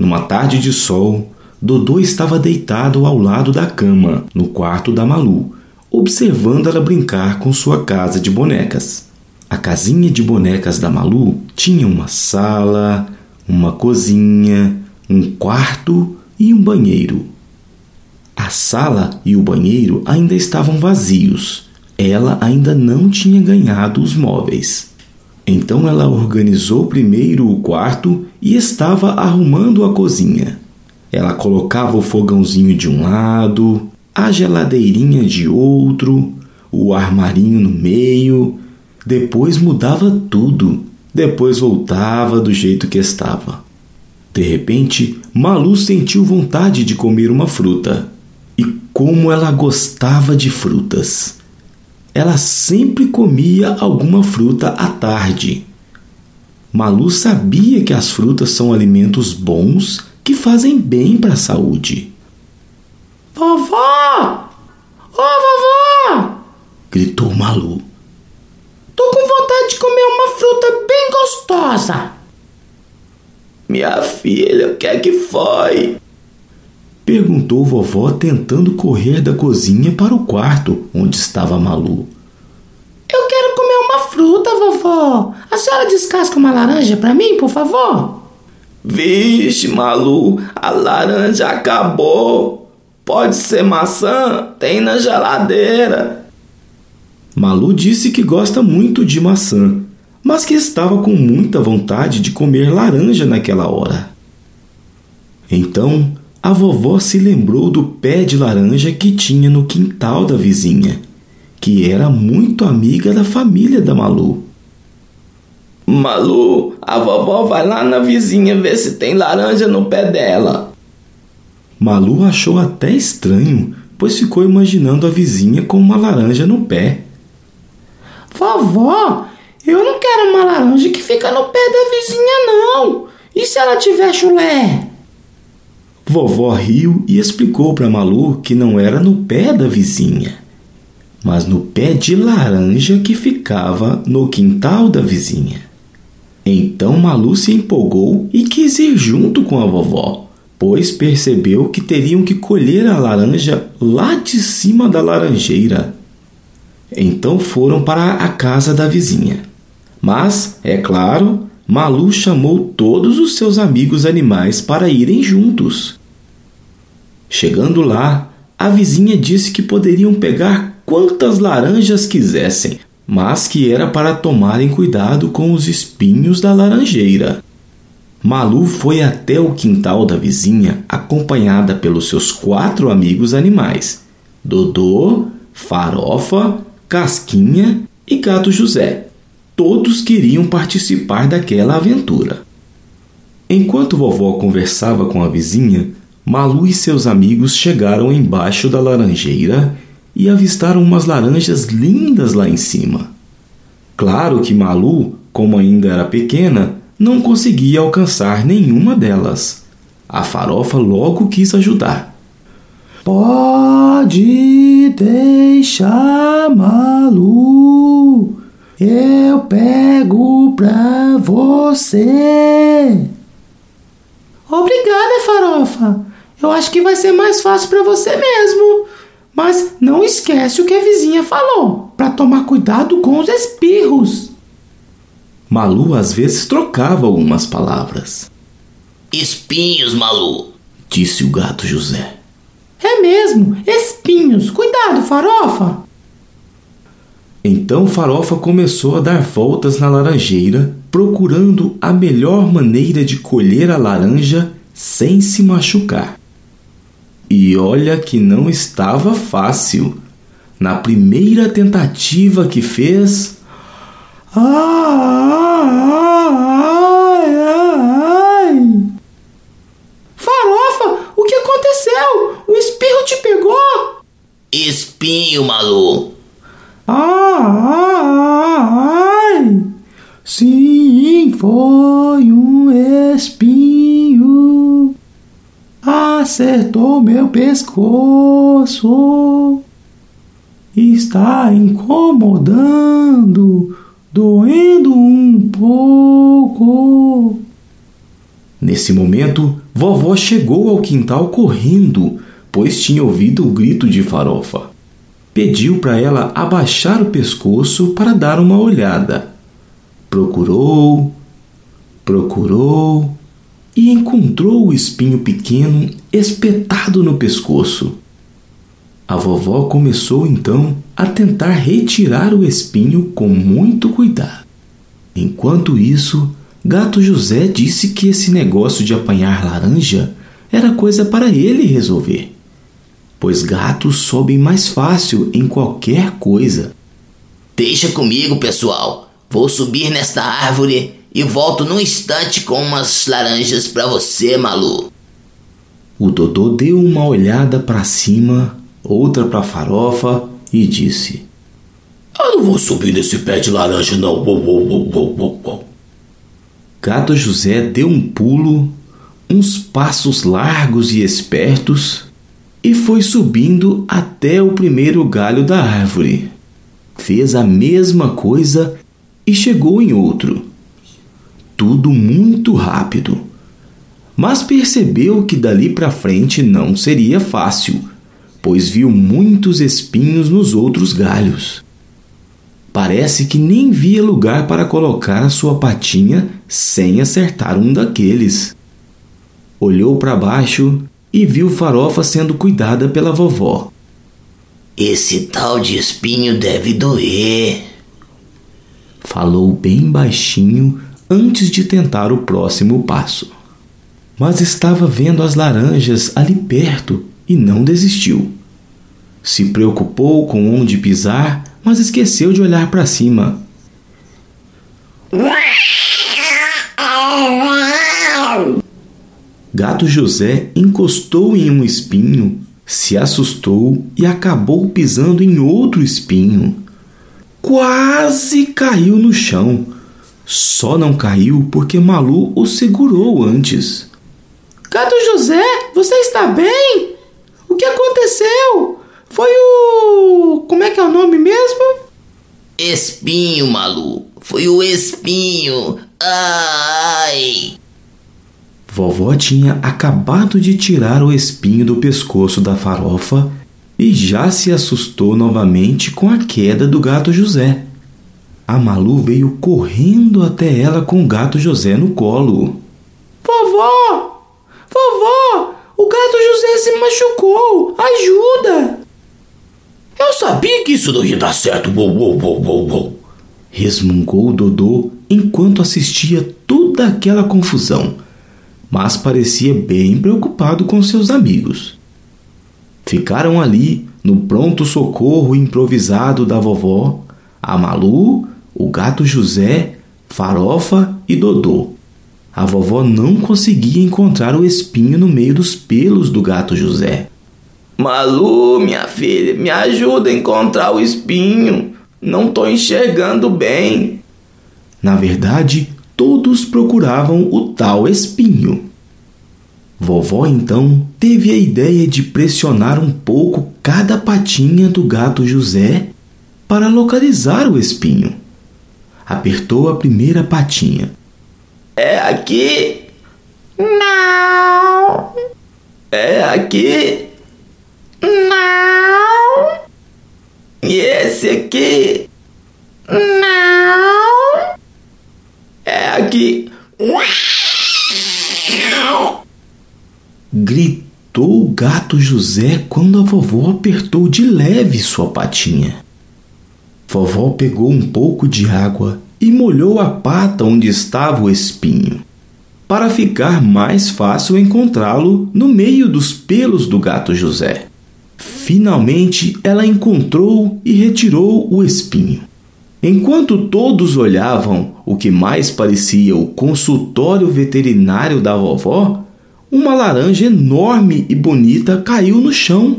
Numa tarde de sol, Dodô estava deitado ao lado da cama, no quarto da Malu, observando ela brincar com sua casa de bonecas. A casinha de bonecas da Malu tinha uma sala, uma cozinha, um quarto e um banheiro. A sala e o banheiro ainda estavam vazios. Ela ainda não tinha ganhado os móveis. Então ela organizou primeiro o quarto e estava arrumando a cozinha. Ela colocava o fogãozinho de um lado, a geladeirinha de outro, o armarinho no meio, depois mudava tudo, depois voltava do jeito que estava. De repente, Malu sentiu vontade de comer uma fruta. E como ela gostava de frutas! Ela sempre comia alguma fruta à tarde. Malu sabia que as frutas são alimentos bons que fazem bem para a saúde. Vovó! Ô oh, vovó! gritou Malu. Tô com vontade de comer uma fruta bem gostosa. Minha filha, o que é que foi? Perguntou vovó tentando correr da cozinha para o quarto onde estava Malu. Eu quero comer uma fruta, vovó. A senhora descasca uma laranja para mim, por favor? Vixe, Malu, a laranja acabou. Pode ser maçã? Tem na geladeira. Malu disse que gosta muito de maçã, mas que estava com muita vontade de comer laranja naquela hora. Então, a vovó se lembrou do pé de laranja que tinha no quintal da vizinha, que era muito amiga da família da Malu. Malu, a vovó vai lá na vizinha ver se tem laranja no pé dela. Malu achou até estranho, pois ficou imaginando a vizinha com uma laranja no pé. Vovó, eu não quero uma laranja que fica no pé da vizinha, não. E se ela tiver chulé? Vovó riu e explicou para Malu que não era no pé da vizinha, mas no pé de laranja que ficava no quintal da vizinha. Então Malu se empolgou e quis ir junto com a vovó, pois percebeu que teriam que colher a laranja lá de cima da laranjeira. Então foram para a casa da vizinha. Mas, é claro, Malu chamou todos os seus amigos animais para irem juntos. Chegando lá, a vizinha disse que poderiam pegar quantas laranjas quisessem, mas que era para tomarem cuidado com os espinhos da laranjeira. Malu foi até o quintal da vizinha acompanhada pelos seus quatro amigos animais: Dodô, Farofa, Casquinha e Gato José. Todos queriam participar daquela aventura. Enquanto vovó conversava com a vizinha, Malu e seus amigos chegaram embaixo da laranjeira e avistaram umas laranjas lindas lá em cima. Claro que Malu, como ainda era pequena, não conseguia alcançar nenhuma delas. A farofa logo quis ajudar. Pode deixar, Malu. Eu pego pra você. Obrigada, farofa. Eu acho que vai ser mais fácil para você mesmo. Mas não esquece o que a vizinha falou, para tomar cuidado com os espirros. Malu às vezes trocava algumas palavras. Espinhos, Malu, disse o gato José. É mesmo, espinhos. Cuidado, farofa. Então Farofa começou a dar voltas na laranjeira, procurando a melhor maneira de colher a laranja sem se machucar. E olha que não estava fácil. Na primeira tentativa que fez. Ai, ai, ai. Farofa, o que aconteceu? O espirro te pegou? Espinho, Malu. Ai, sim, foi um espinho. Acertou meu pescoço. Está incomodando, doendo um pouco. Nesse momento, Vovó chegou ao quintal correndo, pois tinha ouvido o grito de Farofa. Pediu para ela abaixar o pescoço para dar uma olhada. Procurou, procurou e encontrou o espinho pequeno espetado no pescoço. A vovó começou então a tentar retirar o espinho com muito cuidado. Enquanto isso, Gato José disse que esse negócio de apanhar laranja era coisa para ele resolver, pois gatos sobem mais fácil em qualquer coisa. Deixa comigo, pessoal. Vou subir nesta árvore e volto num instante com umas laranjas para você, Malu. O Dodô deu uma olhada para cima, outra para a farofa e disse: Eu não vou subir nesse pé de laranja, não. Uou, uou, uou, uou, uou. Gato José deu um pulo, uns passos largos e espertos, e foi subindo até o primeiro galho da árvore. Fez a mesma coisa e chegou em outro. Tudo muito rápido. Mas percebeu que dali para frente não seria fácil, pois viu muitos espinhos nos outros galhos. Parece que nem via lugar para colocar a sua patinha sem acertar um daqueles. Olhou para baixo e viu Farofa sendo cuidada pela vovó. Esse tal de espinho deve doer. Falou bem baixinho antes de tentar o próximo passo. Mas estava vendo as laranjas ali perto e não desistiu. Se preocupou com onde pisar mas esqueceu de olhar para cima. Gato José encostou em um espinho, se assustou e acabou pisando em outro espinho. Quase caiu no chão. Só não caiu porque Malu o segurou antes. Gato José, você está bem? O que aconteceu? Foi o. Como é que é o nome mesmo? Espinho, Malu. Foi o espinho. Ai! Vovó tinha acabado de tirar o espinho do pescoço da farofa e já se assustou novamente com a queda do gato José. A Malu veio correndo até ela com o gato José no colo. Vovó! Vovó! O gato José se machucou! Ajuda! Eu sabia que isso não ia dar certo. Uou, uou, uou, uou. Resmungou Dodô enquanto assistia toda aquela confusão, mas parecia bem preocupado com seus amigos. Ficaram ali no pronto socorro improvisado da vovó, a Malu, o gato José, Farofa e Dodô. A vovó não conseguia encontrar o espinho no meio dos pelos do gato José. Malu, minha filha, me ajuda a encontrar o espinho. Não tô enxergando bem. Na verdade, todos procuravam o tal espinho. Vovó então teve a ideia de pressionar um pouco cada patinha do gato José para localizar o espinho. Apertou a primeira patinha. É aqui? Não! É aqui? Não! E esse aqui? Não! É aqui. Gritou o gato José quando a vovó apertou de leve sua patinha. Vovó pegou um pouco de água e molhou a pata onde estava o espinho, para ficar mais fácil encontrá-lo no meio dos pelos do gato José. Finalmente ela encontrou e retirou o espinho. Enquanto todos olhavam o que mais parecia o consultório veterinário da vovó, uma laranja enorme e bonita caiu no chão,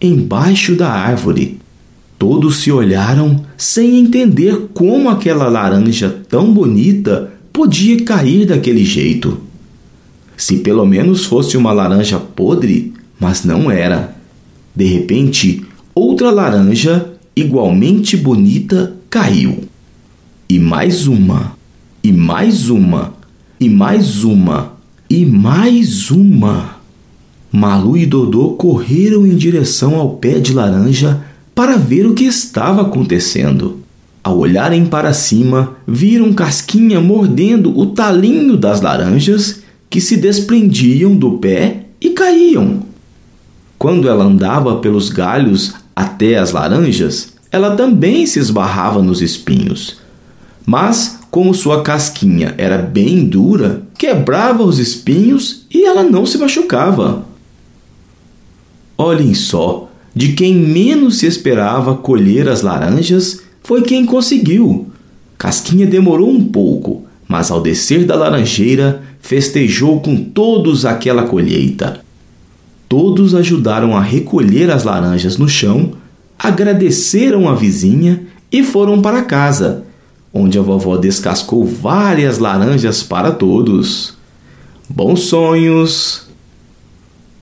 embaixo da árvore. Todos se olharam sem entender como aquela laranja tão bonita podia cair daquele jeito. Se pelo menos fosse uma laranja podre, mas não era. De repente, outra laranja, igualmente bonita, caiu. E mais uma, e mais uma, e mais uma. E mais uma! Malu e Dodô correram em direção ao pé de laranja para ver o que estava acontecendo. Ao olharem para cima, viram Casquinha mordendo o talinho das laranjas que se desprendiam do pé e caíam. Quando ela andava pelos galhos até as laranjas, ela também se esbarrava nos espinhos. Mas, como sua casquinha era bem dura, quebrava os espinhos e ela não se machucava. Olhem só, de quem menos se esperava colher as laranjas foi quem conseguiu. Casquinha demorou um pouco, mas ao descer da laranjeira, festejou com todos aquela colheita. Todos ajudaram a recolher as laranjas no chão, agradeceram a vizinha e foram para casa, onde a vovó descascou várias laranjas para todos. Bons sonhos!